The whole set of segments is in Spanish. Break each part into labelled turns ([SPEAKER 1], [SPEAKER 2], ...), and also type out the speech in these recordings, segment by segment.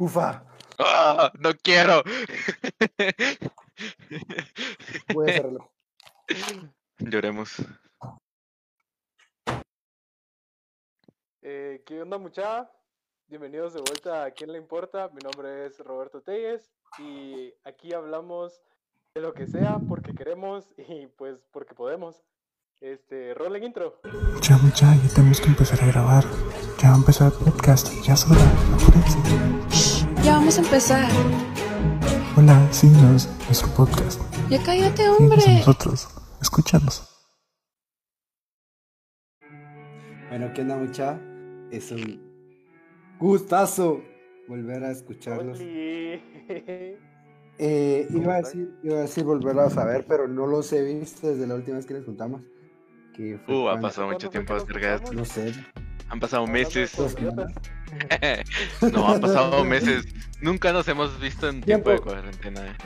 [SPEAKER 1] Ufa.
[SPEAKER 2] ¡Ah! no quiero.
[SPEAKER 1] Voy a cerrarlo.
[SPEAKER 2] Lloremos.
[SPEAKER 3] Eh, ¿Qué onda, mucha? Bienvenidos de vuelta a ¿Quién le importa? Mi nombre es Roberto Telles y aquí hablamos de lo que sea porque queremos y pues porque podemos. Este, rolling intro.
[SPEAKER 4] Ya, mucha, ya tenemos que empezar a grabar. Ya va a empezar el podcast. Ya es hora. Apúrense.
[SPEAKER 5] Ya vamos a empezar.
[SPEAKER 4] Hola, síguenos, nuestro podcast.
[SPEAKER 5] Ya cállate,
[SPEAKER 4] a
[SPEAKER 5] hombre.
[SPEAKER 4] nosotros. Escúchanos.
[SPEAKER 1] Bueno, ¿qué onda, mucha? Es un gustazo volver a escucharlos. Eh,
[SPEAKER 3] ¿Cómo
[SPEAKER 1] iba, a decir, iba a decir volverlos a ver, pero no los he visto desde la última vez que les juntamos. Que fue
[SPEAKER 2] Uh, ha pasado mucho
[SPEAKER 3] ¿Cuándo fue
[SPEAKER 2] tiempo
[SPEAKER 3] que nos
[SPEAKER 2] acerca de
[SPEAKER 1] No sé.
[SPEAKER 2] Han pasado meses. No, han pasado meses. Nunca nos hemos visto en tiempo de cuarentena. eh.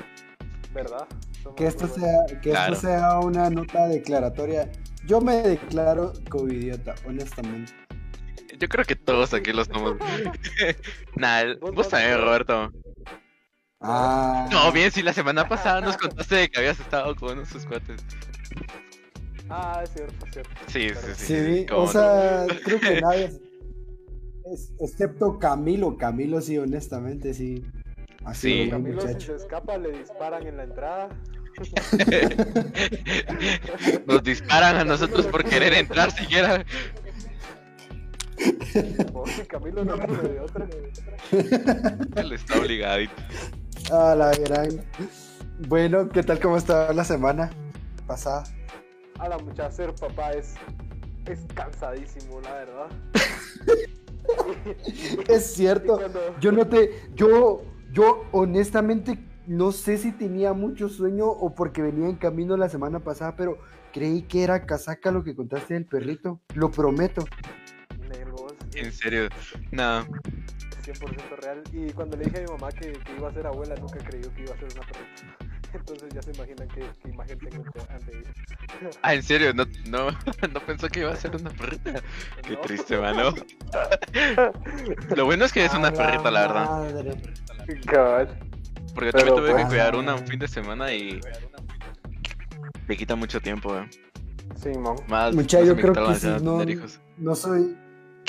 [SPEAKER 3] ¿Verdad? Somos
[SPEAKER 1] Que esto sea, que
[SPEAKER 2] Claro.
[SPEAKER 1] esto sea una nota declaratoria. Yo me declaro covidiota, honestamente.
[SPEAKER 2] Yo creo que todos aquí lo somos. nah,
[SPEAKER 3] Vos
[SPEAKER 2] también. Roberto.
[SPEAKER 1] Ah.
[SPEAKER 2] No, bien, si la semana pasada nos contaste de que habías estado con unos sus cuates.
[SPEAKER 3] Ah, es cierto, es cierto.
[SPEAKER 2] Sí, sí, sí.
[SPEAKER 1] Sí, o
[SPEAKER 2] no.
[SPEAKER 1] sea, creo que nadie. es- excepto Camilo. Camilo, sí, honestamente, sí. Así
[SPEAKER 2] Sí.
[SPEAKER 3] Camilo, si se escapa, le disparan en la entrada.
[SPEAKER 2] Nos disparan a nosotros por querer entrar siquiera.
[SPEAKER 3] Camilo no de otra.
[SPEAKER 2] Él está obligado.
[SPEAKER 1] Ah, la gran. Bueno, ¿qué tal? ¿Cómo está la semana pasada?
[SPEAKER 3] A la muchacha ser papá es, es cansadísimo, la verdad.
[SPEAKER 1] Es cierto.
[SPEAKER 3] Cuando-
[SPEAKER 1] Yo no te. Yo, yo honestamente no sé si tenía mucho sueño o porque venía en camino la semana pasada, pero creí que era casaca lo que contaste del perrito. Lo prometo.
[SPEAKER 2] En serio. No.
[SPEAKER 3] 100% real. Y cuando le dije a mi mamá que, que iba a ser abuela, nunca creyó que iba a ser una perrita. Entonces ya se imaginan qué, qué imagen tengo ante-.
[SPEAKER 2] Ah, en serio, no, no, no pensó que iba a ser una perrita. Qué
[SPEAKER 3] No.
[SPEAKER 2] triste, mano. Lo bueno es que es una perrita, la verdad.
[SPEAKER 3] Cabal.
[SPEAKER 2] Porque
[SPEAKER 3] Pero,
[SPEAKER 2] también tuve que
[SPEAKER 1] pues,
[SPEAKER 2] cuidar
[SPEAKER 1] ah.
[SPEAKER 2] una un fin de semana y me quita mucho tiempo, eh.
[SPEAKER 3] Sí, mam.
[SPEAKER 2] Más
[SPEAKER 1] Mucha, yo creo que sí, no, no soy,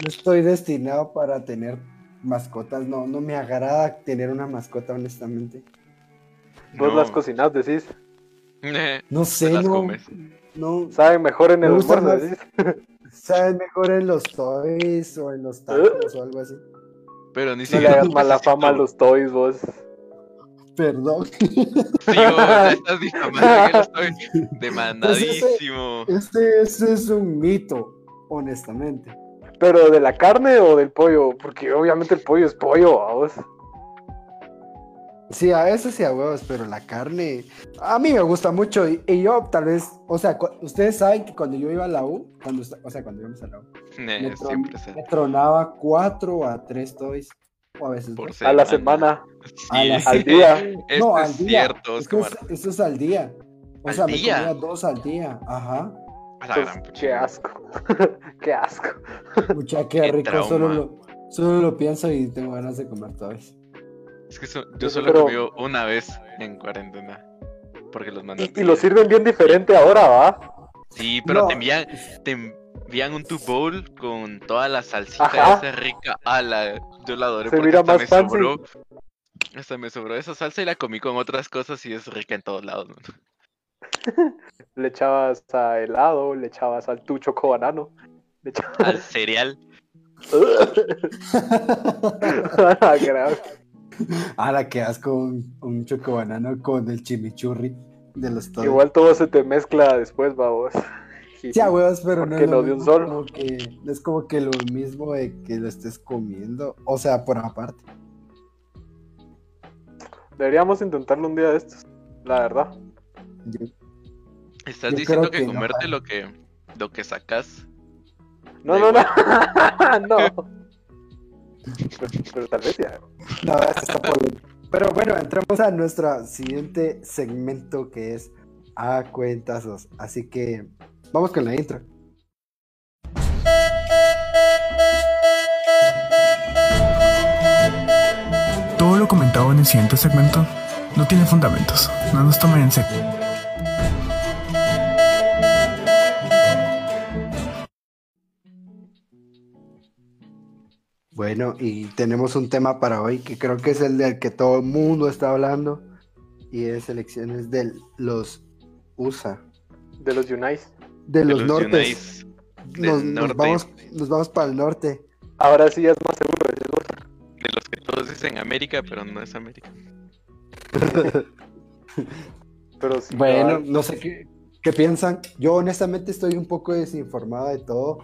[SPEAKER 1] no estoy destinado para tener mascotas, no, no me agrada tener una mascota, honestamente.
[SPEAKER 3] Vos
[SPEAKER 2] No.
[SPEAKER 3] las cocinas, decís.
[SPEAKER 1] No sé, no,
[SPEAKER 2] comes.
[SPEAKER 1] no,
[SPEAKER 3] Saben mejor en el almuerzo,
[SPEAKER 1] más-
[SPEAKER 3] decís.
[SPEAKER 1] saben mejor en los toys o en los tacos o algo así.
[SPEAKER 2] Pero ni
[SPEAKER 3] No le
[SPEAKER 2] siquiera.
[SPEAKER 3] hagas mala fama a los toys, vos.
[SPEAKER 1] Perdón.
[SPEAKER 2] Sí, estás difamando estoy demandadísimo.
[SPEAKER 1] Este, este es un mito, honestamente.
[SPEAKER 3] Pero de la carne o del pollo, porque obviamente el pollo es pollo, vos.
[SPEAKER 1] Sí, a eso sí a huevos, pero la carne a mí me gusta mucho y, y yo tal vez, o sea, ustedes saben que cuando yo iba a la U, cuando, o sea, cuando íbamos a la U,
[SPEAKER 2] Eh,
[SPEAKER 1] me, tron- me tronaba cuatro a tres toys, o a veces
[SPEAKER 2] por
[SPEAKER 1] dos.
[SPEAKER 3] A la semana,
[SPEAKER 1] A la
[SPEAKER 2] Sí.
[SPEAKER 3] al día.
[SPEAKER 2] Esto
[SPEAKER 1] no,
[SPEAKER 2] es
[SPEAKER 1] al día.
[SPEAKER 2] cierto,
[SPEAKER 1] Esto es, esto es al día. O
[SPEAKER 2] ¿Al
[SPEAKER 1] sea,
[SPEAKER 2] día?
[SPEAKER 1] me comía dos al día. Ajá.
[SPEAKER 2] A la
[SPEAKER 3] Pues,
[SPEAKER 2] gran
[SPEAKER 3] qué asco. qué asco.
[SPEAKER 1] Mucha, qué
[SPEAKER 2] Qué
[SPEAKER 1] rico. Solo lo, solo lo pienso y tengo ganas de comer toys.
[SPEAKER 2] Es que so- yo solo he comido una vez en cuarentena. Porque los mandé.
[SPEAKER 3] Y, y lo sirven bien diferente ahora, ¿va?
[SPEAKER 2] Sí, pero
[SPEAKER 1] No.
[SPEAKER 2] te envían, te envían un tu bowl con toda la salsita
[SPEAKER 3] Ajá.
[SPEAKER 2] esa rica. Ah, la, yo la adoré
[SPEAKER 3] Se
[SPEAKER 2] porque
[SPEAKER 3] mira
[SPEAKER 2] hasta
[SPEAKER 3] más
[SPEAKER 2] me
[SPEAKER 3] fancy.
[SPEAKER 2] sobró. Hasta me sobró esa salsa y la comí con otras cosas y es rica en todos lados. man.
[SPEAKER 3] Le echabas a helado, le echabas al tu choco banano. Le echabas...
[SPEAKER 2] Al cereal.
[SPEAKER 3] Ah.
[SPEAKER 1] Ahora que asco un, un chocobanano con el chimichurri de los toys.
[SPEAKER 3] Igual todo se te mezcla después, vamos.
[SPEAKER 1] Sí, a huevos, pero no es lo
[SPEAKER 3] de un solo.
[SPEAKER 1] como que es como que lo mismo de que lo estés comiendo. O sea, por aparte.
[SPEAKER 3] Deberíamos intentarlo un día de estos, la verdad.
[SPEAKER 1] Yo-
[SPEAKER 2] Estás
[SPEAKER 1] Yo
[SPEAKER 2] diciendo que,
[SPEAKER 1] que
[SPEAKER 2] comerte lo que lo que sacas.
[SPEAKER 3] No, no, no. no. Pero, pero tal vez ya.
[SPEAKER 1] No, esto está polémico. Pero bueno, entramos a nuestro siguiente segmento que es a cuentazos. Así que vamos con la intro.
[SPEAKER 4] lo comentado en el siguiente segmento no tiene fundamentos. No nos tomen en serio.
[SPEAKER 1] Bueno, y tenemos un tema para hoy que creo que es el del que todo el mundo está hablando y es elecciones de los USA,
[SPEAKER 3] De los Unites.
[SPEAKER 1] de
[SPEAKER 2] De
[SPEAKER 1] los,
[SPEAKER 2] los
[SPEAKER 1] nortes. Nos, nos
[SPEAKER 2] norte.
[SPEAKER 1] vamos, nos vamos para el norte.
[SPEAKER 3] Ahora sí ya es más seguro decirlo.
[SPEAKER 2] De los que todos dicen América, pero no es América.
[SPEAKER 3] Pero sí,
[SPEAKER 1] Bueno, no sé qué, qué piensan. Yo honestamente estoy un poco desinformado de todo.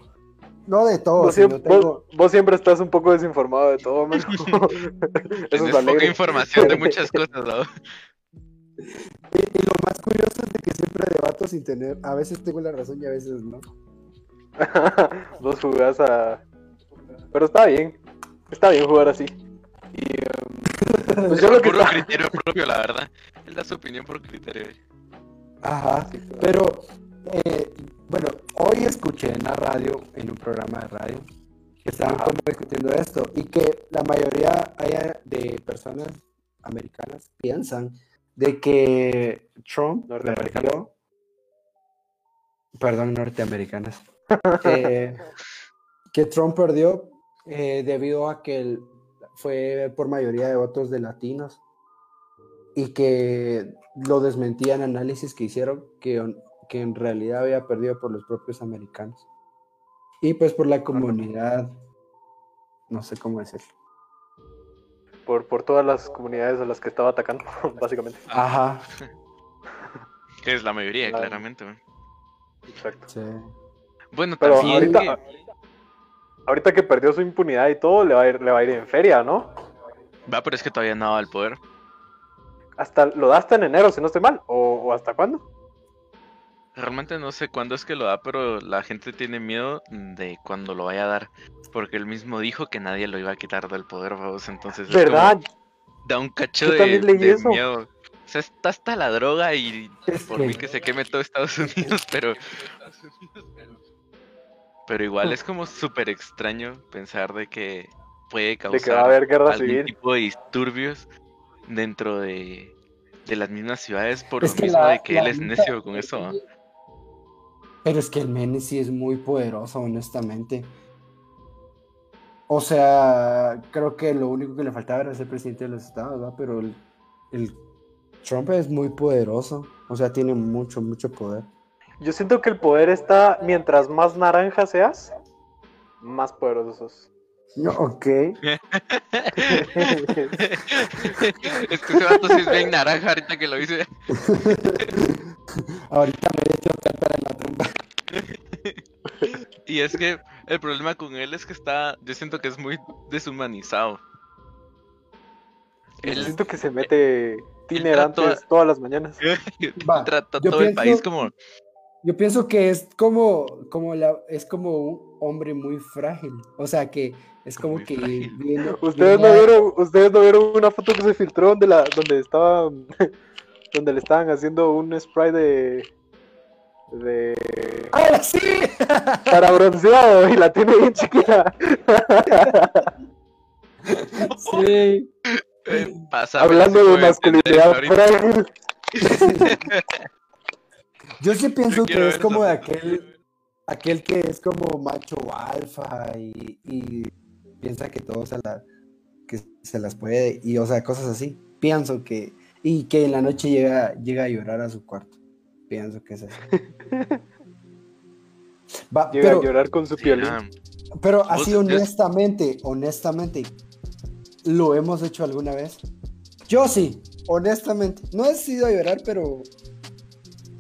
[SPEAKER 1] No de todo,
[SPEAKER 3] Vos, siempre,
[SPEAKER 1] tengo...
[SPEAKER 3] vos- vos siempre estás un poco desinformado de todo, man.
[SPEAKER 2] Tienes poca información de muchas cosas, ¿no?
[SPEAKER 1] Y, y lo más curioso es de que siempre debato sin tener... A veces tengo la razón y a veces no.
[SPEAKER 3] Vos jugás a. Pero está bien. Está bien jugar así. Y. pues yo lo que
[SPEAKER 2] criterio propio, la verdad. Él da su opinión por criterio.
[SPEAKER 1] Ajá, pero eh, bueno, hoy escuché en la radio, en un programa de radio, que estaban como discutiendo esto y que la mayoría de personas americanas piensan de que Trump
[SPEAKER 3] Norteamericanas.
[SPEAKER 1] perdió, perdón, norteamericanas, eh, que Trump perdió eh, debido a que él fue por mayoría de votos de latinos y que lo desmentían análisis que hicieron que, que en realidad había perdido por los propios americanos y pues por la comunidad no sé cómo decirlo
[SPEAKER 3] por, por todas las comunidades a las que estaba atacando, básicamente.
[SPEAKER 1] ajá
[SPEAKER 2] Que es la mayoría,
[SPEAKER 3] Claro.
[SPEAKER 2] claramente. man.
[SPEAKER 3] Exacto.
[SPEAKER 1] sí.
[SPEAKER 2] Bueno,
[SPEAKER 3] Pero
[SPEAKER 2] también
[SPEAKER 3] ahorita,
[SPEAKER 2] que-
[SPEAKER 3] ahorita que perdió su impunidad y todo, le va a ir, le va a ir en feria, ¿no?
[SPEAKER 2] Va, pero es que todavía no daba el poder.
[SPEAKER 3] Hasta lo da hasta en enero, si no estoy mal. ¿O, o hasta cuándo?
[SPEAKER 2] Realmente no sé cuándo es que lo da, pero la gente tiene miedo de cuando lo vaya a dar. Porque él mismo dijo que nadie lo iba a quitar del poder, vamos. Entonces es
[SPEAKER 3] ¿Verdad?
[SPEAKER 2] como- da un cacho
[SPEAKER 3] Yo
[SPEAKER 2] de, miedo. O sea, está hasta la droga y
[SPEAKER 1] Es
[SPEAKER 2] por
[SPEAKER 1] que-
[SPEAKER 2] mí que se queme todo Estados Unidos, pero... Pero igual es como súper extraño pensar de que puede
[SPEAKER 3] De
[SPEAKER 2] causar
[SPEAKER 3] que va a haber guerra
[SPEAKER 2] algún
[SPEAKER 3] civil.
[SPEAKER 2] tipo de disturbios dentro de, de las mismas ciudades por
[SPEAKER 1] Es
[SPEAKER 2] lo mismo
[SPEAKER 1] la-
[SPEAKER 2] de que él es necio con eso. ¿ah?
[SPEAKER 1] Pero es que el Mene sí es muy poderoso, honestamente. O sea, creo que lo único que le faltaba era ser presidente de los estados, ¿verdad? Pero el, el Trump es muy poderoso. O sea, tiene mucho, mucho poder.
[SPEAKER 3] Yo siento que el poder está, mientras más naranja seas, más poderoso sos.
[SPEAKER 1] No, ok.
[SPEAKER 2] es que ese vato sí es bien naranja ahorita que lo hice.
[SPEAKER 1] Ahorita me he hecho cantar en la tumba.
[SPEAKER 2] Y es que el problema con él es que está, yo siento que es muy deshumanizado.
[SPEAKER 3] Yo
[SPEAKER 2] Él
[SPEAKER 3] siento que se mete tiner
[SPEAKER 2] trató-
[SPEAKER 3] antes todas las mañanas.
[SPEAKER 1] Va,
[SPEAKER 2] trata
[SPEAKER 1] yo
[SPEAKER 2] todo el
[SPEAKER 1] pienso-
[SPEAKER 2] país como
[SPEAKER 1] Yo pienso que es como, como la, es como un hombre muy frágil. O sea que es como
[SPEAKER 2] Muy
[SPEAKER 1] que viene-
[SPEAKER 3] Ustedes no
[SPEAKER 1] a-
[SPEAKER 3] vieron, ustedes no vieron una foto que se filtró donde la, donde estaba, donde le estaban haciendo un spray de, de
[SPEAKER 1] ¡Ah, sí!
[SPEAKER 3] para bronceado y la tiene bien chiquita.
[SPEAKER 1] Sí.
[SPEAKER 2] eh, pasa
[SPEAKER 3] Hablando de masculinidad frágil.
[SPEAKER 1] Yo sí pienso que es como de aquel, aquel que es como macho alfa y, y piensa que todo se, la, que se las puede y o sea, cosas así. Pienso que, y que en la noche llega, llega a llorar a su cuarto. Pienso que es así. Va,
[SPEAKER 3] Llega
[SPEAKER 1] pero,
[SPEAKER 3] a llorar con su piolín.
[SPEAKER 1] pero así honestamente, honestamente, ¿lo hemos hecho alguna vez? Yo sí, honestamente. No he sido a llorar, pero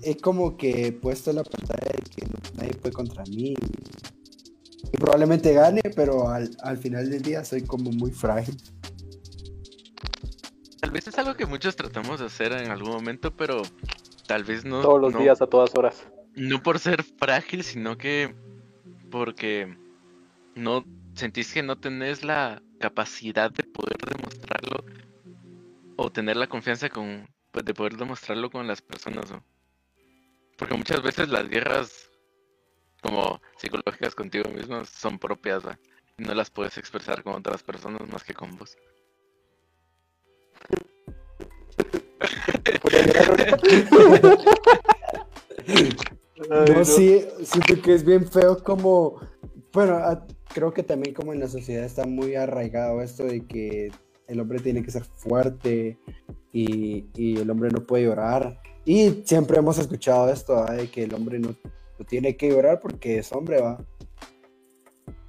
[SPEAKER 1] he como que he puesto la pantalla de que nadie puede contra mí. Y probablemente gane, pero al, al final del día soy como muy frágil.
[SPEAKER 2] Tal vez es algo que muchos tratamos de hacer en algún momento, pero tal vez no.
[SPEAKER 3] Todos los
[SPEAKER 2] no-
[SPEAKER 3] días, a todas horas.
[SPEAKER 2] No por ser frágil, sino que porque no sentís que no tenés la capacidad de poder demostrarlo o tener la confianza con pues, de poder demostrarlo con las personas, ¿no? Porque muchas veces las guerras como psicológicas contigo mismo son propias, ¿va? Y no las puedes expresar con otras personas más que con vos.
[SPEAKER 3] Ay,
[SPEAKER 1] No, sí, siento que es bien feo como, bueno, creo que también como en la sociedad está muy arraigado esto de que el hombre tiene que ser fuerte y, y el hombre no puede llorar. Y siempre hemos escuchado esto, de que el hombre no, no tiene que llorar porque es hombre, va.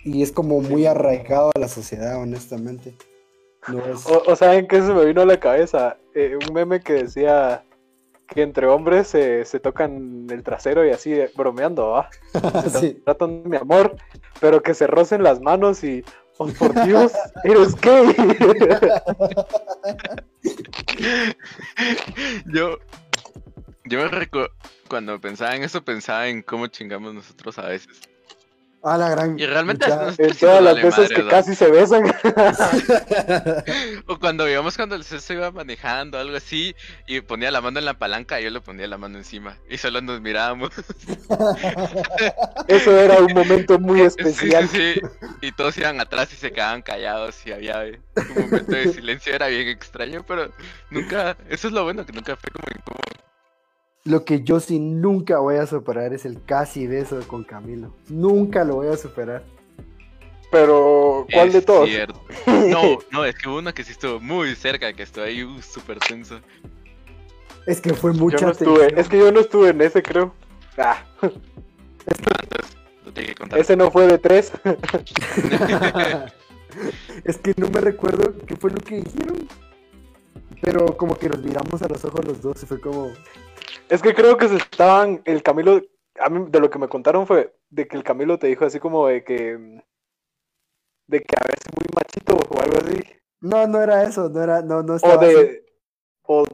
[SPEAKER 1] Y es como muy arraigado a la sociedad, honestamente. No es...
[SPEAKER 3] O, o ¿saben qué se me vino a la cabeza? Eh, un meme que decía que entre hombres se, se tocan el trasero y así eh, bromeando, ¿va? Se
[SPEAKER 1] sí.
[SPEAKER 3] tratan de mi amor, pero que se rocen las manos y, oh por Dios, eres gay.
[SPEAKER 2] Yo, yo me recuerdo, cuando pensaba en eso, pensaba en cómo chingamos nosotros a veces.
[SPEAKER 1] A la gran...
[SPEAKER 2] Y realmente
[SPEAKER 1] Ya.
[SPEAKER 3] en todas las veces
[SPEAKER 2] madre,
[SPEAKER 3] que
[SPEAKER 2] ¿no?
[SPEAKER 3] casi se besan.
[SPEAKER 2] O cuando veíamos cuando el César iba manejando, algo así, y ponía la mano en la palanca, y yo le ponía la mano encima. Y solo nos mirábamos.
[SPEAKER 3] Eso era un momento muy especial.
[SPEAKER 2] sí, sí. Y todos iban atrás y se quedaban callados y había un momento de silencio, era bien extraño, pero nunca, eso es lo bueno, que nunca fue como incómodo.
[SPEAKER 1] Lo que yo sí nunca voy a superar es el casi beso con Camilo. Nunca lo voy a superar.
[SPEAKER 3] Pero, ¿cuál
[SPEAKER 2] Es
[SPEAKER 3] de todos?
[SPEAKER 2] cierto. No, no, es que hubo uno que sí estuvo muy cerca, que estuvo ahí uh, súper tenso.
[SPEAKER 1] Es que fue
[SPEAKER 3] Yo
[SPEAKER 1] mucha
[SPEAKER 3] no estuve, es que yo no estuve en ese, creo. Ah,
[SPEAKER 2] No, entonces, que contar.
[SPEAKER 3] ese no fue de tres.
[SPEAKER 1] es que no me recuerdo qué fue lo que dijeron. Pero como que nos miramos a los ojos los dos y fue como...
[SPEAKER 3] Es que creo que se estaban, el Camilo, a mí de lo que me contaron fue de que el Camilo te dijo así como de que, de que a veces muy machito o algo así.
[SPEAKER 1] No, no era eso, no era, no, no
[SPEAKER 3] O
[SPEAKER 1] estaba así.
[SPEAKER 3] de, o,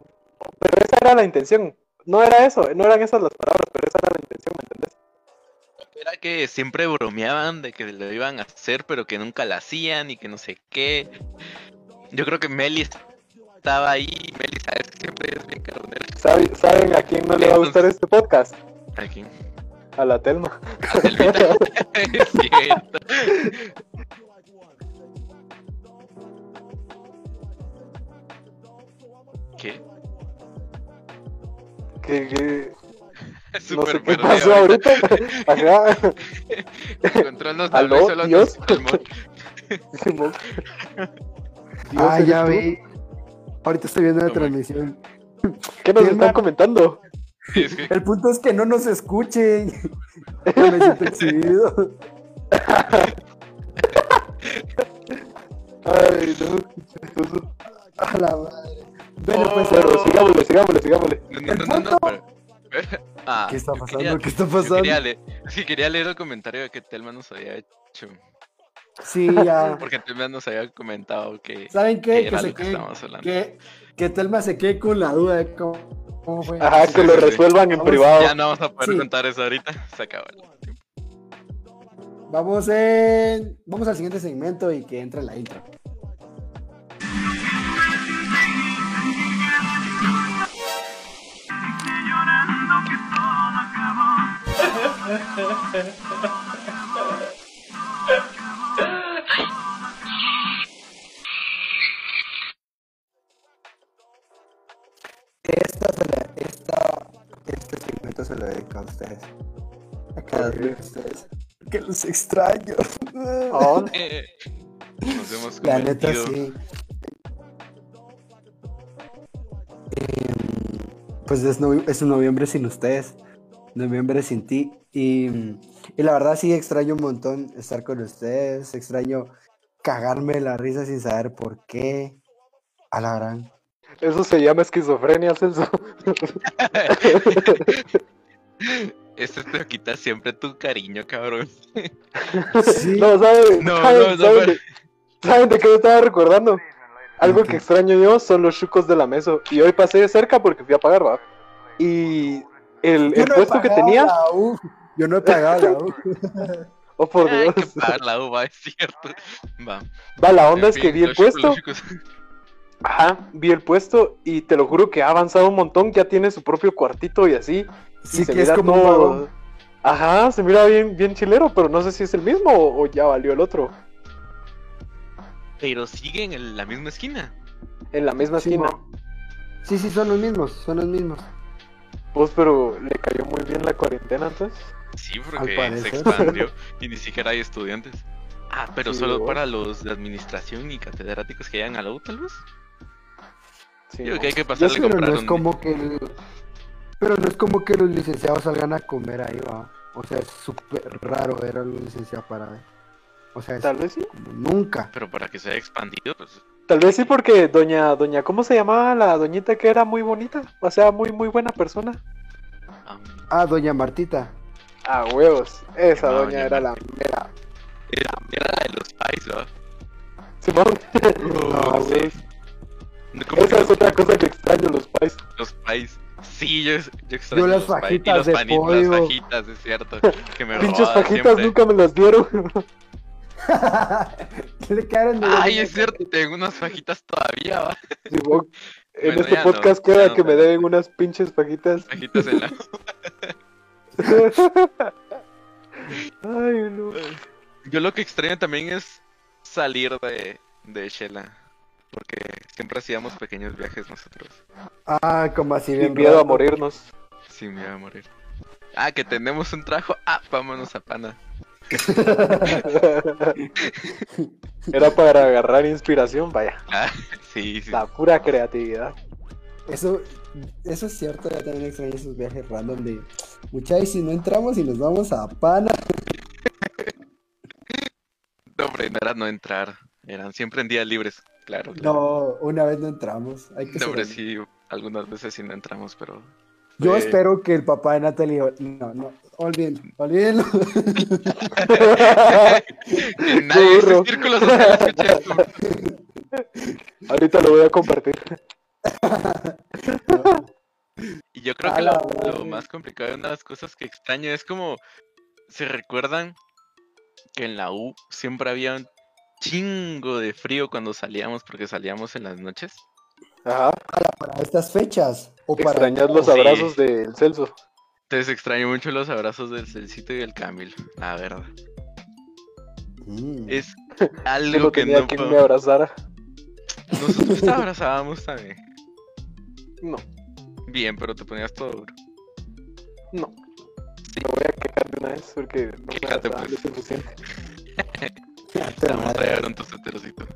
[SPEAKER 3] pero esa era la intención. No era eso, no eran esas las palabras, pero esa era la intención, ¿me entendés?
[SPEAKER 2] Era que siempre bromeaban de que lo iban a hacer, pero que nunca lo hacían y que no sé qué. Yo creo que Meli estaba ahí. Meli, sabes que siempre es bien.
[SPEAKER 3] ¿Sabe- ¿Saben a quién no le va a gustar este podcast?
[SPEAKER 2] Aquí.
[SPEAKER 3] A la Telma.
[SPEAKER 2] Es cierto. ¿Qué?
[SPEAKER 3] que, que- no
[SPEAKER 2] Súper
[SPEAKER 3] sé qué pasó ahorita. Ajá.
[SPEAKER 2] El control
[SPEAKER 1] Ah,
[SPEAKER 3] ¿eres
[SPEAKER 1] ya
[SPEAKER 3] tú?
[SPEAKER 1] vi. Ahorita estoy viendo la transmisión.
[SPEAKER 3] ¿Qué nos están
[SPEAKER 1] man.
[SPEAKER 3] comentando?
[SPEAKER 2] Sí, es que
[SPEAKER 1] El punto es que no nos escuchen. Me siento exhibido.
[SPEAKER 3] Ay, no.
[SPEAKER 1] A la madre. Bueno, pues,
[SPEAKER 3] Pero sigámosle, sigámosle, sigámosle.
[SPEAKER 2] No, no, no, no, pero- Ah,
[SPEAKER 1] ¿qué está pasando?
[SPEAKER 2] quería-
[SPEAKER 1] ¿Qué está pasando?
[SPEAKER 2] Quería leer, es que quería leer el comentario de que Telma nos había hecho.
[SPEAKER 1] Sí, ya.
[SPEAKER 2] Porque Telma nos había comentado que,
[SPEAKER 1] ¿Saben
[SPEAKER 2] que
[SPEAKER 1] qué? Que,
[SPEAKER 2] era
[SPEAKER 1] se
[SPEAKER 2] que
[SPEAKER 1] quede, que, que Telma se quede con la duda de cómo, cómo fue.
[SPEAKER 3] Ajá,
[SPEAKER 2] Sí,
[SPEAKER 3] que lo
[SPEAKER 2] sí, sí.
[SPEAKER 3] resuelvan en
[SPEAKER 1] Vamos,
[SPEAKER 3] privado.
[SPEAKER 2] Ya no vamos a poder
[SPEAKER 1] Sí.
[SPEAKER 2] contar eso ahorita. Se acabó el tiempo.
[SPEAKER 1] Vamos en. Vamos al siguiente segmento y que entre la intro. Esta lo dedico a ustedes. A cada uno de ustedes. Que los extraño.
[SPEAKER 3] Oh,
[SPEAKER 2] Eh, Nos hemos
[SPEAKER 1] La neta sí. Em, Pues es, novi- es un noviembre sin ustedes, noviembre sin ti. Y, y la verdad sí extraño un montón estar con ustedes, extraño cagarme la risa sin saber por qué. A la gran.
[SPEAKER 3] eso se llama esquizofrenia, Celso.
[SPEAKER 2] Esto te quita siempre tu cariño, cabrón.
[SPEAKER 1] Sí,
[SPEAKER 3] No, ¿saben,
[SPEAKER 2] No,
[SPEAKER 3] ¿saben,
[SPEAKER 2] no, no,
[SPEAKER 3] saben de, ¿saben de qué me estaba recordando? Algo que extraño yo son los chucos de la mesa. Y hoy pasé de cerca porque fui a pagar, va. Y el, el
[SPEAKER 1] no
[SPEAKER 3] puesto que tenía.
[SPEAKER 1] U. Yo no he pagado la U.
[SPEAKER 3] Oh, por
[SPEAKER 2] Hay
[SPEAKER 3] Dios.
[SPEAKER 2] que pagar la uva, es cierto. Va.
[SPEAKER 3] Va, la onda
[SPEAKER 2] En
[SPEAKER 3] es que vi el puesto. Ajá, vi el puesto y te lo juro que ha avanzado un montón. Ya tiene su propio cuartito y así.
[SPEAKER 1] Sí que es como
[SPEAKER 3] todo-. Ajá, se mira bien, bien chilero, pero no sé si es el mismo o, o ya valió el otro.
[SPEAKER 2] Pero sigue en el- la misma esquina.
[SPEAKER 3] En la misma
[SPEAKER 1] Sí,
[SPEAKER 3] esquina.
[SPEAKER 1] mo. Sí, sí, son los mismos, son los mismos.
[SPEAKER 3] Pues, pero le cayó muy bien la cuarentena entonces.
[SPEAKER 2] Sí,
[SPEAKER 1] Al
[SPEAKER 2] porque se expandió y ni siquiera hay estudiantes. Ah, pero
[SPEAKER 3] Sí,
[SPEAKER 2] solo
[SPEAKER 3] vos.
[SPEAKER 2] para los de administración y catedráticos que llegan a la U, tal vez.
[SPEAKER 3] Sí,
[SPEAKER 2] Yo creo
[SPEAKER 3] no.
[SPEAKER 2] que hay que pasarle
[SPEAKER 3] sí,
[SPEAKER 2] a
[SPEAKER 1] Pero
[SPEAKER 2] comprar
[SPEAKER 1] no es
[SPEAKER 2] un-
[SPEAKER 1] como que el- pero no es como que los licenciados salgan a comer ahí, va. O sea, es súper raro ver a los licenciados para ver. O sea, es
[SPEAKER 3] Tal vez sí.
[SPEAKER 1] como nunca.
[SPEAKER 2] Pero para que sea expandido, pues.
[SPEAKER 3] Tal vez sí porque doña, doña, ¿cómo se llamaba la doñita que era muy bonita? O sea, muy, muy buena persona.
[SPEAKER 2] ah,
[SPEAKER 1] Ah, doña Martita.
[SPEAKER 3] Ah, huevos. Esa doña
[SPEAKER 2] doña
[SPEAKER 3] era la mera.
[SPEAKER 2] era, la de los pais, ¿verdad?
[SPEAKER 3] Simón.
[SPEAKER 1] No,
[SPEAKER 3] Ah,
[SPEAKER 2] sí.
[SPEAKER 3] huevos.
[SPEAKER 2] ¿Cómo
[SPEAKER 3] Esa es otra cosa que extraño los pais.
[SPEAKER 2] los pais? Sí, yo, yo extraño
[SPEAKER 1] las
[SPEAKER 2] los. Y
[SPEAKER 1] fajitas
[SPEAKER 2] los
[SPEAKER 1] de
[SPEAKER 2] panitos,
[SPEAKER 1] pollo.
[SPEAKER 2] las fajitas, es cierto. Que me
[SPEAKER 3] Pinches fajitas
[SPEAKER 2] siempre.
[SPEAKER 3] nunca me las dieron.
[SPEAKER 1] ¿Qué le quedaron de
[SPEAKER 2] Ay, es cierto, tengo unas fajitas todavía.
[SPEAKER 3] En
[SPEAKER 2] Bueno,
[SPEAKER 3] este
[SPEAKER 2] no,
[SPEAKER 3] podcast queda
[SPEAKER 2] no
[SPEAKER 3] que me deben unas pinches fajitas.
[SPEAKER 2] Fajitas en la.
[SPEAKER 3] Ay, no.
[SPEAKER 2] Yo lo que extraño también es salir de, de Shela. Porque siempre hacíamos pequeños viajes nosotros.
[SPEAKER 1] Ah, como así bien
[SPEAKER 3] Sin miedo a morirnos.
[SPEAKER 2] Sin miedo a morir. Ah, que tenemos un trabajo. Ah, vámonos a Pana.
[SPEAKER 3] Era para agarrar inspiración, vaya.
[SPEAKER 2] Ah, sí, sí.
[SPEAKER 3] La pura creatividad.
[SPEAKER 1] Eso, eso es cierto, yo también extraño esos viajes random de muchachos, si no entramos y nos vamos a Pana.
[SPEAKER 2] No, hombre, no era no entrar. Eran siempre en días libres. Claro. claro.
[SPEAKER 1] No, una vez no entramos. Hay que
[SPEAKER 2] No, hombre,
[SPEAKER 1] ser-
[SPEAKER 2] sí. Algunas veces sí no entramos, pero.
[SPEAKER 1] Yo espero que el papá de Natalie. No, no, olvídenlo, olvídenlo.
[SPEAKER 2] Que nadie de este círculo social esto.
[SPEAKER 3] Ahorita lo voy a compartir.
[SPEAKER 2] Y yo creo que lo más complicado de una de las cosas que extraño es como se recuerdan que en la U siempre había un chingo de frío cuando salíamos porque salíamos en las noches.
[SPEAKER 3] Ajá.
[SPEAKER 1] Para estas fechas. O para.
[SPEAKER 3] Extrañar los
[SPEAKER 2] Sí.
[SPEAKER 3] abrazos del Celso.
[SPEAKER 2] Entonces extraño mucho los abrazos del Celcito y del Camil, la verdad.
[SPEAKER 1] Mm.
[SPEAKER 2] Es algo
[SPEAKER 3] no
[SPEAKER 2] que
[SPEAKER 3] tenía
[SPEAKER 2] no
[SPEAKER 3] quien
[SPEAKER 2] puedo-
[SPEAKER 3] me abrazara.
[SPEAKER 2] Nosotros te abrazábamos también.
[SPEAKER 3] No,
[SPEAKER 2] Bien, pero te ponías todo duro.
[SPEAKER 3] no. Me voy a quejar de una vez porque no me
[SPEAKER 2] Quéjate,
[SPEAKER 3] abrazaban
[SPEAKER 2] pues.
[SPEAKER 3] lo suficiente.
[SPEAKER 1] Te
[SPEAKER 2] Vamos a
[SPEAKER 1] madre.
[SPEAKER 2] llevar un tostoterocito.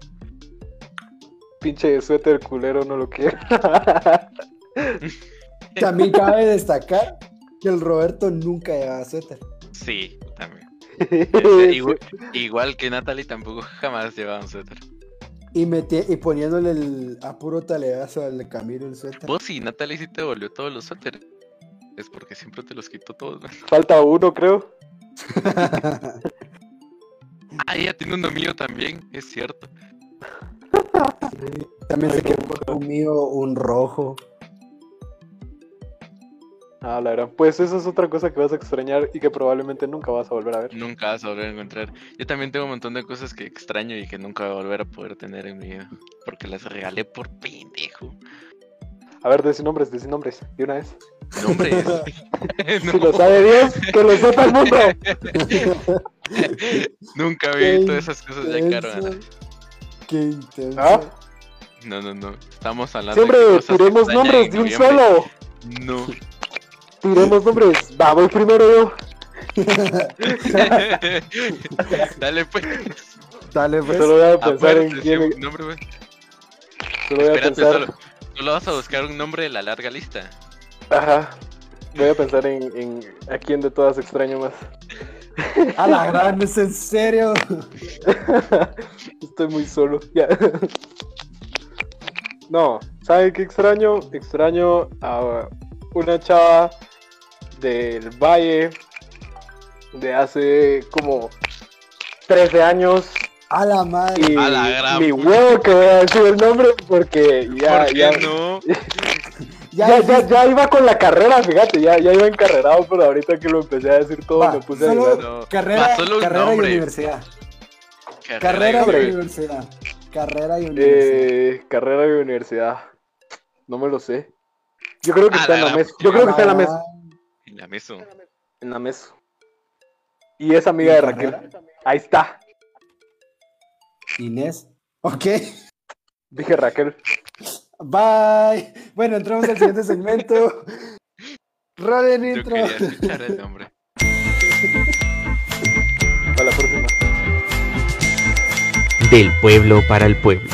[SPEAKER 3] Pinche suéter culero no lo quiero.
[SPEAKER 1] También cabe destacar que el Roberto nunca llevaba suéter.
[SPEAKER 2] Sí, también. Ese, igual, igual que Natalie tampoco jamás llevaba un suéter.
[SPEAKER 1] Y, metí, y poniéndole el a puro taleazo al Camilo el suéter.
[SPEAKER 2] Vos sí, Natalie sí te volvió todos los suéteres. Es porque siempre te los quitó todos. ¿no?
[SPEAKER 3] Falta uno, creo.
[SPEAKER 2] Ah, ella tiene uno mío también, es cierto.
[SPEAKER 1] Sí, También se quedó con un mío, un rojo.
[SPEAKER 3] Ah, la verdad. Pues eso es otra cosa que vas a extrañar y que probablemente nunca vas a volver a ver.
[SPEAKER 2] Nunca vas a volver a encontrar. Yo también tengo un montón de cosas que extraño y que nunca voy a volver a poder tener en mi vida. Porque las regalé por pendejo.
[SPEAKER 3] A ver, decí nombres, decí nombres. De una vez.
[SPEAKER 2] No, hombre.
[SPEAKER 3] Si lo sabe Dios, que lo sepa el mundo.
[SPEAKER 2] Nunca
[SPEAKER 1] Qué
[SPEAKER 2] vi todas esas cosas ya claro.
[SPEAKER 1] Qué intenso.
[SPEAKER 3] ¿Ah?
[SPEAKER 2] No, no, no. Estamos hablando
[SPEAKER 3] Siempre
[SPEAKER 2] de cosas
[SPEAKER 3] tiremos nombres de un solo.
[SPEAKER 2] No.
[SPEAKER 3] Tiremos nombres. Va, voy primero yo.
[SPEAKER 2] Dale pues.
[SPEAKER 1] Dale, pues.
[SPEAKER 3] Solo voy a pensar en quién.
[SPEAKER 2] sí, nombre, pues.
[SPEAKER 3] Solo voy a
[SPEAKER 2] Espérate,
[SPEAKER 3] pensar.
[SPEAKER 2] solo, solo vas a buscar un nombre de la larga lista.
[SPEAKER 3] Ajá. Voy a pensar en, en a quién de todas extraño más.
[SPEAKER 1] A la gran, es en serio.
[SPEAKER 3] Estoy muy solo. Ya. No, ¿sabe qué extraño? Extraño a una chava del Valle de hace como 13 años
[SPEAKER 1] A la madre.
[SPEAKER 3] y
[SPEAKER 2] A la gran
[SPEAKER 3] mi huevo que voy a decir el nombre porque ya,
[SPEAKER 2] ¿Por qué
[SPEAKER 3] ya,
[SPEAKER 2] no?
[SPEAKER 3] Ya, ya, ya iba con la carrera, fíjate, ya, ya iba encarrerado, pero ahorita que lo empecé a decir todo
[SPEAKER 1] Va,
[SPEAKER 3] me puse a
[SPEAKER 1] solo-.
[SPEAKER 2] No.
[SPEAKER 1] Carrera,
[SPEAKER 2] Va, solo un
[SPEAKER 1] carrera y universidad.
[SPEAKER 2] Carrera
[SPEAKER 1] Carrera y universidad. Carrera y universidad.
[SPEAKER 3] Eh, carrera y universidad. No me lo sé. Yo creo que
[SPEAKER 2] A
[SPEAKER 3] está
[SPEAKER 2] la
[SPEAKER 3] en la mesa. Yo creo que está en la mesa.
[SPEAKER 1] Ah,
[SPEAKER 2] En la mesa.
[SPEAKER 3] En la mesa. Y es amiga de Raquel.
[SPEAKER 1] carrera?
[SPEAKER 3] Ahí está.
[SPEAKER 1] Inés. Ok.
[SPEAKER 3] Dije Raquel.
[SPEAKER 1] Bye. Bueno, entramos al siguiente segmento. Roden
[SPEAKER 2] Yo
[SPEAKER 1] intro.
[SPEAKER 2] quería escuchar el nombre.
[SPEAKER 3] Para la próxima.
[SPEAKER 6] Del pueblo para el pueblo.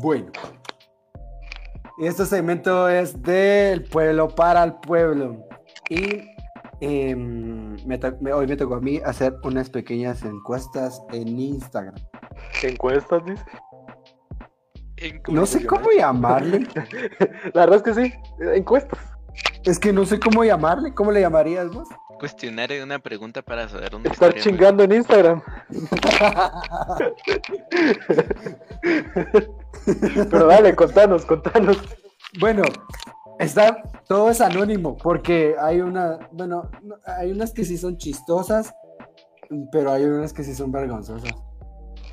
[SPEAKER 1] Bueno. Y este segmento es del pueblo para el pueblo. Y em, me to- me- hoy me tocó a mí hacer unas pequeñas encuestas en Instagram.
[SPEAKER 3] ¿Encuestas, dice?
[SPEAKER 1] No sé cómo llamarle.
[SPEAKER 3] La verdad es que sí. Encuestas.
[SPEAKER 1] Es que no sé cómo llamarle. ¿Cómo le llamarías vos?
[SPEAKER 2] Cuestionar una pregunta para saber una
[SPEAKER 3] Estar
[SPEAKER 2] historia, güey.
[SPEAKER 3] chingando en Instagram. Pero dale, contanos, contanos.
[SPEAKER 1] Bueno, está, todo es anónimo porque hay una, bueno, no- hay unas que sí son chistosas, pero hay unas que sí son vergonzosas.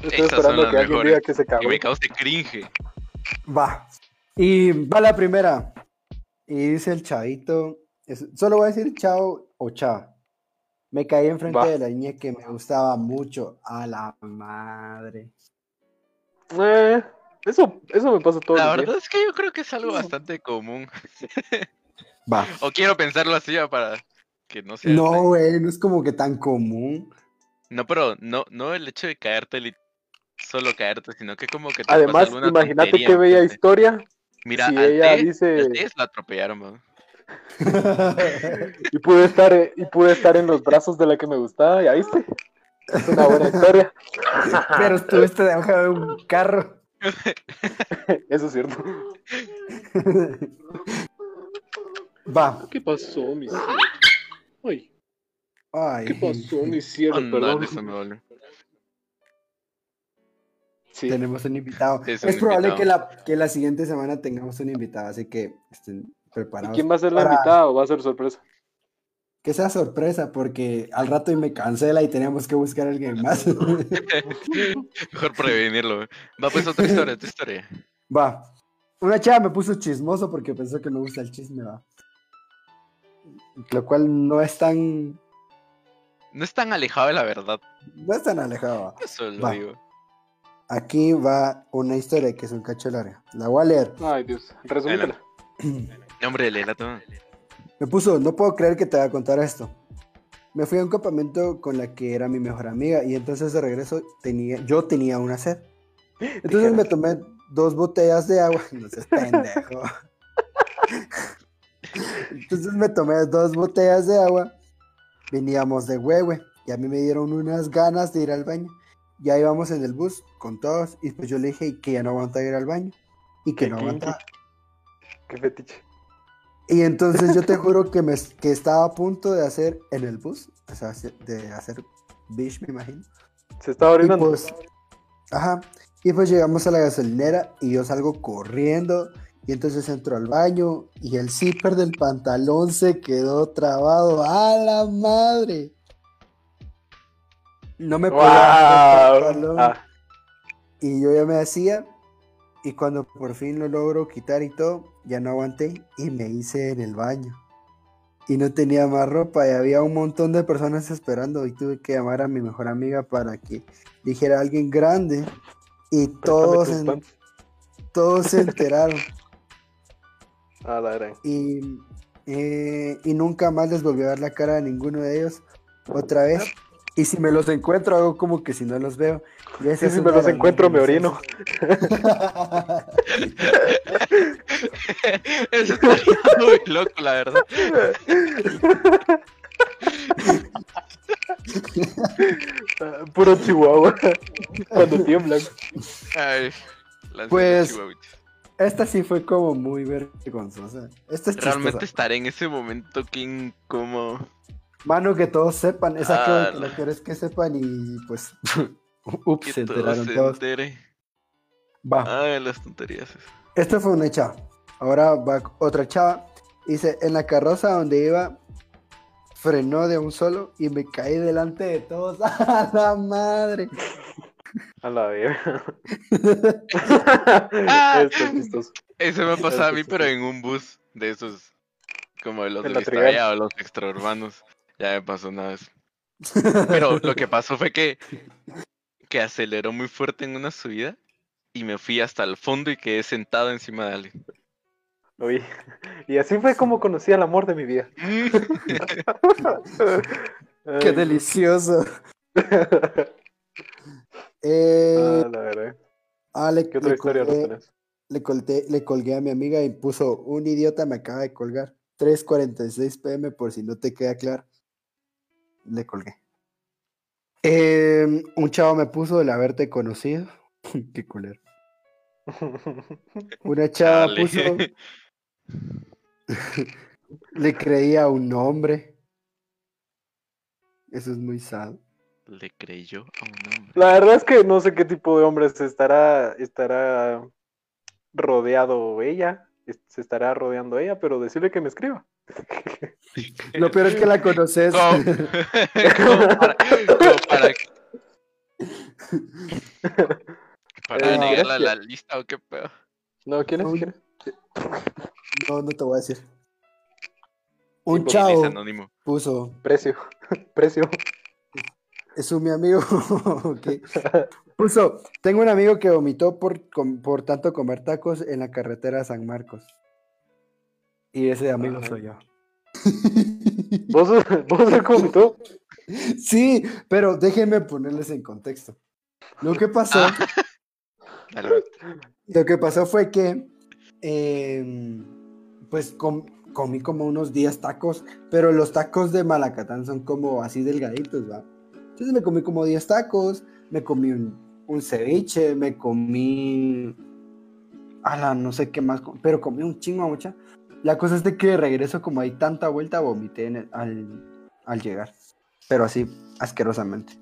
[SPEAKER 3] Estoy
[SPEAKER 2] Esas
[SPEAKER 3] esperando que alguien diga que se cagó.
[SPEAKER 2] Que me cause cringe.
[SPEAKER 1] Va. Y va la primera. Y dice el chavito, es- solo voy a decir chao o chava. Me caí enfrente
[SPEAKER 3] Va.
[SPEAKER 1] de la niña que me gustaba mucho. A la madre.
[SPEAKER 3] Eh, eso, eso me pasa todo
[SPEAKER 2] La verdad es que yo creo que es algo bastante común.
[SPEAKER 1] Va.
[SPEAKER 2] O quiero pensarlo así ah, para que no sea.
[SPEAKER 1] No, güey, no es como que tan común.
[SPEAKER 2] No, pero no, no el hecho de caerte, solo caerte, sino que como que te pasa
[SPEAKER 3] Además,
[SPEAKER 2] alguna
[SPEAKER 3] imagínate
[SPEAKER 2] tontería
[SPEAKER 3] qué bella historia.
[SPEAKER 2] Mira,
[SPEAKER 3] si
[SPEAKER 2] al
[SPEAKER 3] ella dice-
[SPEAKER 2] al la atropellaron, man.
[SPEAKER 3] Y pude estar, y pude estar en los brazos de la que me gustaba, ¿ya viste? Es una buena historia.
[SPEAKER 1] Pero estuviste debajo de un carro.
[SPEAKER 3] Eso es cierto.
[SPEAKER 1] Va.
[SPEAKER 3] ¿Qué pasó, mi cielo? Ay,
[SPEAKER 1] Ay.
[SPEAKER 3] ¿qué pasó, mi cielo?
[SPEAKER 2] No,
[SPEAKER 3] Perdón.
[SPEAKER 2] eso me dolió.
[SPEAKER 3] Sí.
[SPEAKER 1] Tenemos un invitado.
[SPEAKER 2] Es
[SPEAKER 1] Es,
[SPEAKER 2] un
[SPEAKER 1] probable
[SPEAKER 2] invitado.
[SPEAKER 1] que la, que la siguiente semana tengamos un invitado, así que estén
[SPEAKER 3] ¿Y
[SPEAKER 1] preparados.
[SPEAKER 3] quién va a ser la
[SPEAKER 1] para
[SPEAKER 3] invitada o va a ser sorpresa?
[SPEAKER 1] Que sea sorpresa, porque al rato y me cancela y tenemos que buscar a alguien más.
[SPEAKER 2] Mejor prevenirlo. Va, pues otra historia, otra historia.
[SPEAKER 1] va. Una chava me puso chismoso porque pensó que me gusta el chisme, va. Lo cual no es tan.
[SPEAKER 2] No es tan alejado de la verdad.
[SPEAKER 1] No es tan alejado. va.
[SPEAKER 2] Eso lo
[SPEAKER 1] Va.
[SPEAKER 2] digo.
[SPEAKER 1] Aquí va una historia que es un cacho larga. La voy a leer.
[SPEAKER 3] Ay, Dios. Resúmela.
[SPEAKER 2] Hombre, léela tú.
[SPEAKER 1] Me puso, no puedo creer que te voy a contar esto. Me fui a un campamento con la que era mi mejor amiga y entonces de regreso tenía, yo tenía una sed. Entonces me tomé dos botellas de agua. No seas pendejo. Entonces me tomé dos botellas de agua. Veníamos de Huehue y a mí me dieron unas ganas de ir al baño. Ya íbamos en el bus con todos y pues yo le dije que ya no aguantaba ir al baño y que
[SPEAKER 3] Qué
[SPEAKER 1] no
[SPEAKER 3] kinky.
[SPEAKER 1] aguantaba.
[SPEAKER 3] Qué fetiche.
[SPEAKER 1] Y entonces yo te juro que, me, que estaba a punto de hacer en el bus, o sea, de hacer bish, me imagino.
[SPEAKER 3] Se estaba
[SPEAKER 1] Y
[SPEAKER 3] orinando.
[SPEAKER 1] pues, ajá. Y pues llegamos a la gasolinera y yo salgo corriendo y entonces entro al baño y el zipper del pantalón se quedó trabado. ¡A la madre! No me podía pantalón.
[SPEAKER 3] Ah,
[SPEAKER 1] Y yo ya me hacía. Y cuando por fin lo logro quitar y todo, ya no aguanté y me hice en el baño. Y no tenía más ropa y había un montón de personas esperando y tuve que llamar a mi mejor amiga para que dijera a alguien grande. Y todos, en- todos se enteraron.
[SPEAKER 3] Ah, la gran.
[SPEAKER 1] Y, eh, y nunca más les volví a ver la cara a ninguno de ellos otra vez. Y si me los encuentro, hago como que si no los veo. Y
[SPEAKER 3] si me los encuentro, me orino.
[SPEAKER 2] Eso estaría muy loco, la verdad.
[SPEAKER 3] Puro chihuahua. Cuando tiemblan.
[SPEAKER 2] Ay,
[SPEAKER 1] Pues. Esta sí fue como muy vergonzosa. Esta es
[SPEAKER 2] Realmente
[SPEAKER 1] chistosa.
[SPEAKER 2] estaré en ese momento que incómodo.
[SPEAKER 1] Mano, que todos sepan. Esa
[SPEAKER 2] Ah,
[SPEAKER 1] que
[SPEAKER 2] la-
[SPEAKER 1] lo que es que sepan y pues. Ups,
[SPEAKER 2] Que
[SPEAKER 1] se enteraron
[SPEAKER 2] se
[SPEAKER 1] todos.
[SPEAKER 2] entere.
[SPEAKER 1] Va.
[SPEAKER 2] Ay, las tonterías.
[SPEAKER 1] Esta fue una chava. Ahora va otra chava. Dice: En la carroza donde iba, frenó de un solo y me caí delante de todos. ¡A la madre!
[SPEAKER 3] A la verga.
[SPEAKER 2] Ah. Eso me pasaba a mí, pero en un bus de esos, como los de Bella
[SPEAKER 3] Trigal.
[SPEAKER 2] o los extraurbanos. Ya me pasó una vez. Pero lo que pasó fue que, que aceleró muy fuerte en una subida y me fui hasta el fondo y quedé sentado encima de alguien.
[SPEAKER 3] Uy. Y así fue como conocí al amor de mi vida.
[SPEAKER 1] Qué
[SPEAKER 3] Ay,
[SPEAKER 1] delicioso. Eh,
[SPEAKER 3] ah, la verdad.
[SPEAKER 1] ah, le,
[SPEAKER 3] ¿Qué otra
[SPEAKER 1] le
[SPEAKER 3] historia
[SPEAKER 1] colgué-
[SPEAKER 3] tenés?
[SPEAKER 1] le, colté- le colgué a mi amiga y puso, un idiota me acaba de colgar. 3.46 pm por si no te queda claro. Le colgué. Eh, un chavo me puso el haberte conocido. Qué culero. Una chava puso, le creía a un hombre. Eso es muy sad.
[SPEAKER 2] Le creyó a un hombre.
[SPEAKER 3] La verdad es que no sé qué tipo de hombres estará, estará rodeado ella. Se estará rodeando ella, pero decirle que me escriba.
[SPEAKER 1] Lo peor es que la conoces.
[SPEAKER 2] ¿Cómo? ¿Cómo para, cómo para, para
[SPEAKER 3] Eh,
[SPEAKER 2] agregarla a la lista o qué pedo?
[SPEAKER 3] No, ¿quién es?
[SPEAKER 1] Uy.
[SPEAKER 3] ¿Quién es?
[SPEAKER 1] No, no te voy a decir. Un
[SPEAKER 3] porque
[SPEAKER 2] ¿Quién es
[SPEAKER 1] chavo
[SPEAKER 2] anónimo?
[SPEAKER 1] puso,
[SPEAKER 3] Precio. Precio.
[SPEAKER 1] es un mi amigo. Puso, tengo un amigo que vomitó por, por tanto comer tacos en la carretera a San Marcos. Y ese amigo
[SPEAKER 3] Ajá.
[SPEAKER 1] soy yo.
[SPEAKER 3] ¿Vos, vos como tú?
[SPEAKER 1] sí, pero déjenme ponerles en contexto. Lo que pasó,
[SPEAKER 2] Ah.
[SPEAKER 1] Lo que pasó fue que, em, pues com- comí como unos 10 tacos, pero los tacos de Malacatán son como así delgaditos, ¿va? Entonces me comí como 10 tacos, me comí un, un ceviche, me comí... Ala, no sé qué más, pero comí un chingo mucha. La cosa es de que de regreso, como hay tanta vuelta, vomité en el- al, al llegar. Pero así, asquerosamente.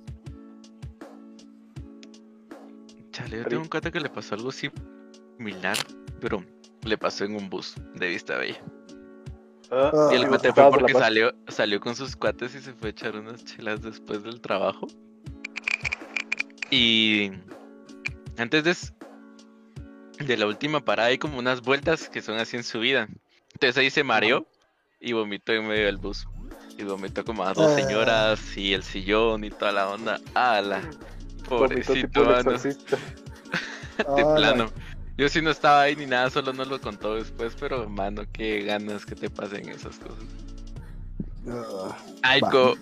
[SPEAKER 2] Chale, yo tengo un cuate que le pasó algo similar, pero le pasó en un bus de Vista Bella.
[SPEAKER 3] Ah,
[SPEAKER 2] Y el
[SPEAKER 1] Ah,
[SPEAKER 2] cuate fue porque salió, salió con sus cuates y se fue a echar unas chelas después del trabajo. Y antes de, de la última parada hay como unas vueltas que son así en subida. Entonces ahí se mareó y vomitó en medio del bus. Y vomitó como a dos
[SPEAKER 1] Ah.
[SPEAKER 2] señoras y el sillón y toda la onda.
[SPEAKER 3] Tipo
[SPEAKER 2] Pobrecito,
[SPEAKER 3] el
[SPEAKER 2] mano. De
[SPEAKER 1] Ala.
[SPEAKER 2] plano. Yo sí no estaba ahí ni nada, solo nos lo contó después, pero mano, qué ganas que te pasen esas cosas.
[SPEAKER 1] Ah,
[SPEAKER 2] Ay,
[SPEAKER 1] Va.
[SPEAKER 2] co-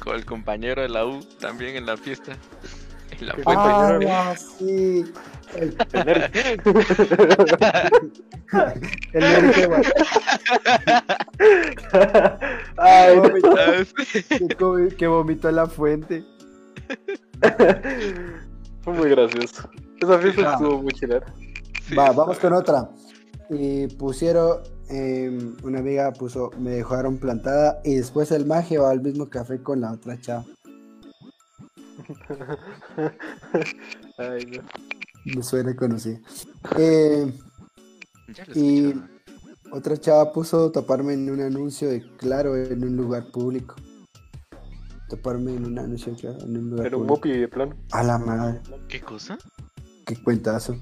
[SPEAKER 2] con, el compañero de la U también en la fiesta. En la
[SPEAKER 3] ¿Qué
[SPEAKER 2] fuente.
[SPEAKER 1] ala, sí. El,
[SPEAKER 3] El nerd.
[SPEAKER 1] el nerd que va-
[SPEAKER 3] Ay, no.
[SPEAKER 2] Sí.
[SPEAKER 1] que vomitó en la fuente.
[SPEAKER 3] Fue muy gracioso. Esa fiesta
[SPEAKER 1] Ah.
[SPEAKER 3] estuvo muy chilera.
[SPEAKER 2] Sí,
[SPEAKER 1] Va, vamos con otra. Y pusieron, em, una amiga puso, me dejaron plantada y después el maje va al mismo café con la otra chava.
[SPEAKER 3] Ay, no.
[SPEAKER 1] Me suena conocida. Eh, y- otra chava puso taparme en un anuncio de claro en un lugar público. Taparme en un anuncio de claro en un lugar
[SPEAKER 3] Era un
[SPEAKER 1] público.
[SPEAKER 3] mopi de plano.
[SPEAKER 1] A la madre,
[SPEAKER 2] ¿Qué cosa?
[SPEAKER 1] qué cuentazo.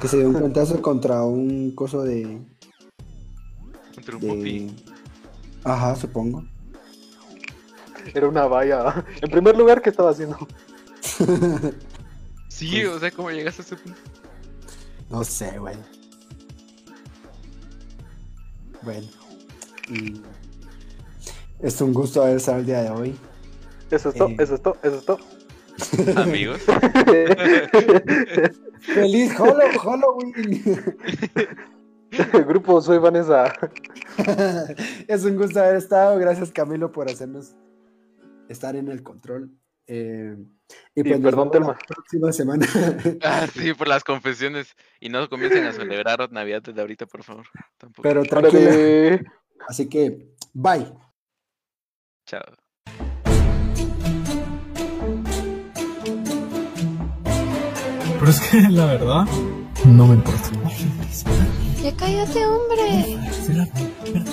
[SPEAKER 1] Que se dio un cuentazo contra un coso de.
[SPEAKER 2] Contra un
[SPEAKER 1] de...
[SPEAKER 2] mopi.
[SPEAKER 1] Ajá, supongo.
[SPEAKER 3] Era una valla. En primer lugar, ¿qué estaba haciendo?
[SPEAKER 2] Sí,
[SPEAKER 1] Pues-
[SPEAKER 2] o sea, ¿cómo llegaste a ese punto?
[SPEAKER 1] No sé, güey. Bueno. Y es un gusto haber estado el día de hoy.
[SPEAKER 3] Eso es todo,
[SPEAKER 1] Eh.
[SPEAKER 3] eso es todo, eso es todo.
[SPEAKER 2] Amigos.
[SPEAKER 1] ¡Feliz Hallo- Halloween!
[SPEAKER 3] Grupo, soy Vanessa.
[SPEAKER 1] es un gusto haber estado. Gracias, Camilo, por hacernos estar en el control. Eh, y pues
[SPEAKER 3] perdón,
[SPEAKER 1] la
[SPEAKER 3] Telma.
[SPEAKER 1] próxima semana.
[SPEAKER 2] Ah, sí, por las confesiones. Y no comiencen a celebrar Navidad desde ahorita, por favor. Tampoco.
[SPEAKER 1] Pero tranquilo.
[SPEAKER 3] Órale.
[SPEAKER 1] Así que, bye.
[SPEAKER 2] Chao.
[SPEAKER 4] Pero es que la verdad, no me importa.
[SPEAKER 5] Ya cállate, hombre.
[SPEAKER 4] Espera, espera.